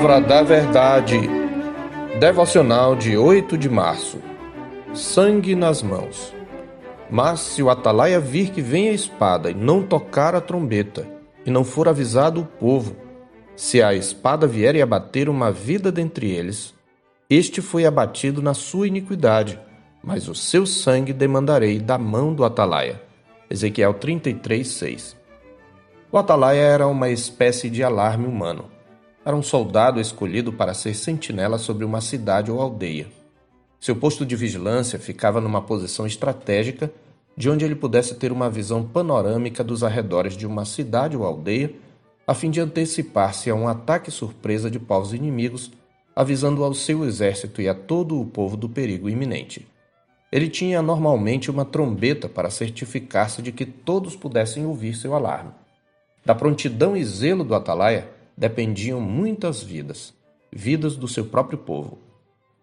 Palavra da Verdade. Devocional de 8 de março. Sangue nas mãos. Mas se o atalaia vir que vem a espada e não tocar a trombeta, e não for avisado o povo, se a espada vier e abater uma vida dentre eles, este foi abatido na sua iniquidade, mas o seu sangue demandarei da mão do atalaia. Ezequiel 33, 6. O atalaia era uma espécie de alarme humano. Era um soldado escolhido para ser sentinela sobre uma cidade ou aldeia. Seu posto de vigilância ficava numa posição estratégica de onde ele pudesse ter uma visão panorâmica dos arredores de uma cidade ou aldeia, a fim de antecipar-se a um ataque surpresa de povos inimigos, avisando ao seu exército e a todo o povo do perigo iminente. Ele tinha normalmente uma trombeta para certificar-se de que todos pudessem ouvir seu alarme. Da prontidão e zelo do atalaia dependiam muitas vidas, vidas do seu próprio povo.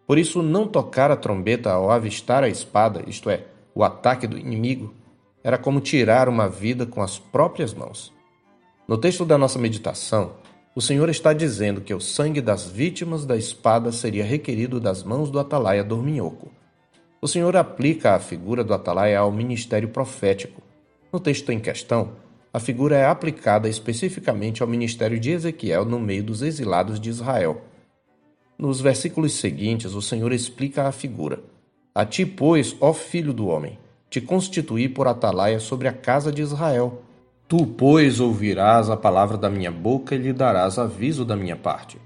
Por isso, não tocar a trombeta ao avistar a espada, isto é, o ataque do inimigo, era como tirar uma vida com as próprias mãos. No texto da nossa meditação, o Senhor está dizendo que o sangue das vítimas da espada seria requerido das mãos do atalaia dorminhoco. O Senhor aplica a figura do atalaia ao ministério profético. No texto em questão, a figura é aplicada especificamente ao ministério de Ezequiel no meio dos exilados de Israel. Nos versículos seguintes, o Senhor explica a figura. A ti, pois, ó filho do homem, te constituí por atalaia sobre a casa de Israel. Tu, pois, ouvirás a palavra da minha boca e lhe darás aviso da minha parte.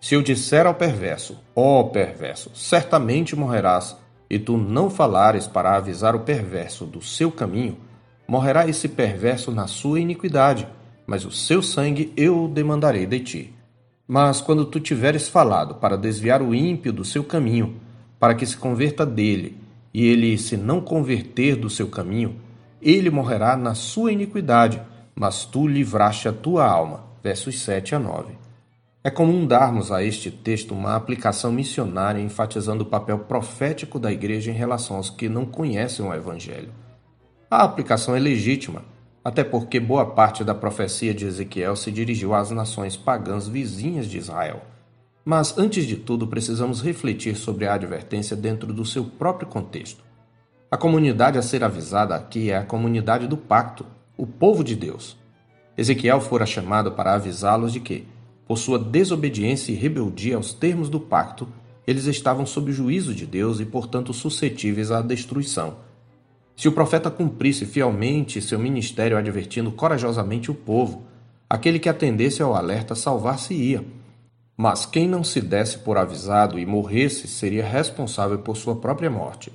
Se eu disser ao perverso, ó perverso, certamente morrerás, e tu não falares para avisar o perverso do seu caminho, morrerá esse perverso na sua iniquidade, mas o seu sangue eu demandarei de ti. Mas quando tu tiveres falado para desviar o ímpio do seu caminho, para que se converta dele, e ele se não converter do seu caminho, ele morrerá na sua iniquidade, mas tu livraste a tua alma. Versos 7 a 9. É comum darmos a este texto uma aplicação missionária enfatizando o papel profético da igreja em relação aos que não conhecem o Evangelho. A aplicação é legítima, até porque boa parte da profecia de Ezequiel se dirigiu às nações pagãs vizinhas de Israel. Mas, antes de tudo, precisamos refletir sobre a advertência dentro do seu próprio contexto. A comunidade a ser avisada aqui é a comunidade do pacto, o povo de Deus. Ezequiel fora chamado para avisá-los de que, por sua desobediência e rebeldia aos termos do pacto, eles estavam sob o juízo de Deus e, portanto, suscetíveis à destruição se o profeta cumprisse fielmente seu ministério advertindo corajosamente o povo, aquele que atendesse ao alerta salvar-se-ia. Mas quem não se desse por avisado e morresse seria responsável por sua própria morte.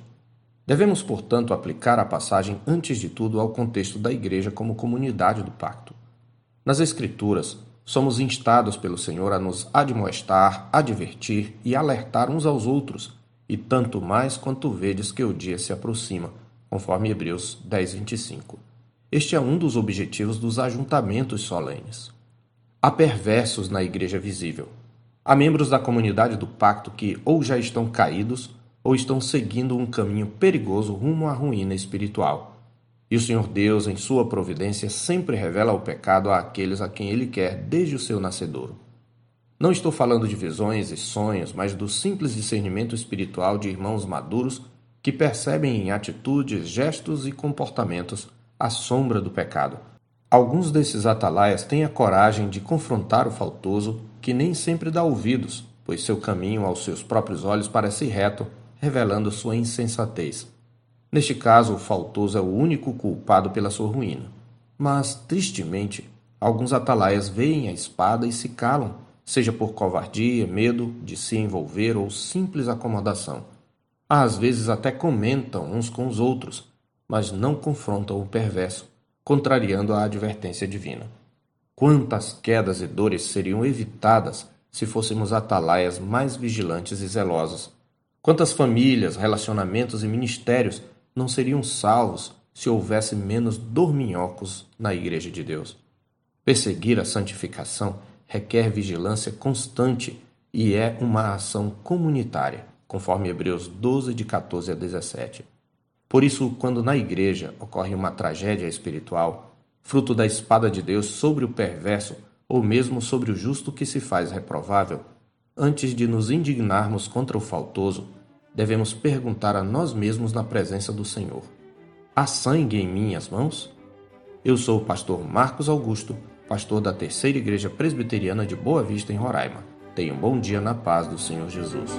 Devemos, portanto, aplicar a passagem antes de tudo ao contexto da igreja como comunidade do pacto. Nas Escrituras, somos instados pelo Senhor a nos admoestar, advertir e alertar uns aos outros, e tanto mais quanto vedes que o dia se aproxima conforme Hebreus 10, 25. Este é um dos objetivos dos ajuntamentos solenes. Há perversos na igreja visível. Há membros da comunidade do pacto que ou já estão caídos ou estão seguindo um caminho perigoso rumo à ruína espiritual. E o Senhor Deus, em sua providência, sempre revela o pecado àqueles a quem Ele quer desde o seu nascedouro. Não estou falando de visões e sonhos, mas do simples discernimento espiritual de irmãos maduros que percebem em atitudes, gestos e comportamentos a sombra do pecado. Alguns desses atalaias têm a coragem de confrontar o faltoso, que nem sempre dá ouvidos, pois seu caminho aos seus próprios olhos parece reto, revelando sua insensatez. Neste caso, o faltoso é o único culpado pela sua ruína. Mas, tristemente, alguns atalaias veem a espada e se calam, seja por covardia, medo de se envolver ou simples acomodação. Às vezes até comentam uns com os outros, mas não confrontam o perverso, contrariando a advertência divina. Quantas quedas e dores seriam evitadas se fôssemos atalaias mais vigilantes e zelosos? Quantas famílias, relacionamentos e ministérios não seriam salvos se houvesse menos dorminhocos na Igreja de Deus? Perseguir a santificação requer vigilância constante e é uma ação comunitária conforme Hebreus 12, de 14 a 17. Por isso, quando na igreja ocorre uma tragédia espiritual, fruto da espada de Deus sobre o perverso, ou mesmo sobre o justo que se faz reprovável, Antes de nos indignarmos contra o faltoso, devemos perguntar a nós mesmos na presença do Senhor: Há sangue em minhas mãos? Eu sou o pastor Marcos Augusto, pastor da Terceira Igreja Presbiteriana de Boa Vista, em Roraima. Tenha um bom dia na paz do Senhor Jesus.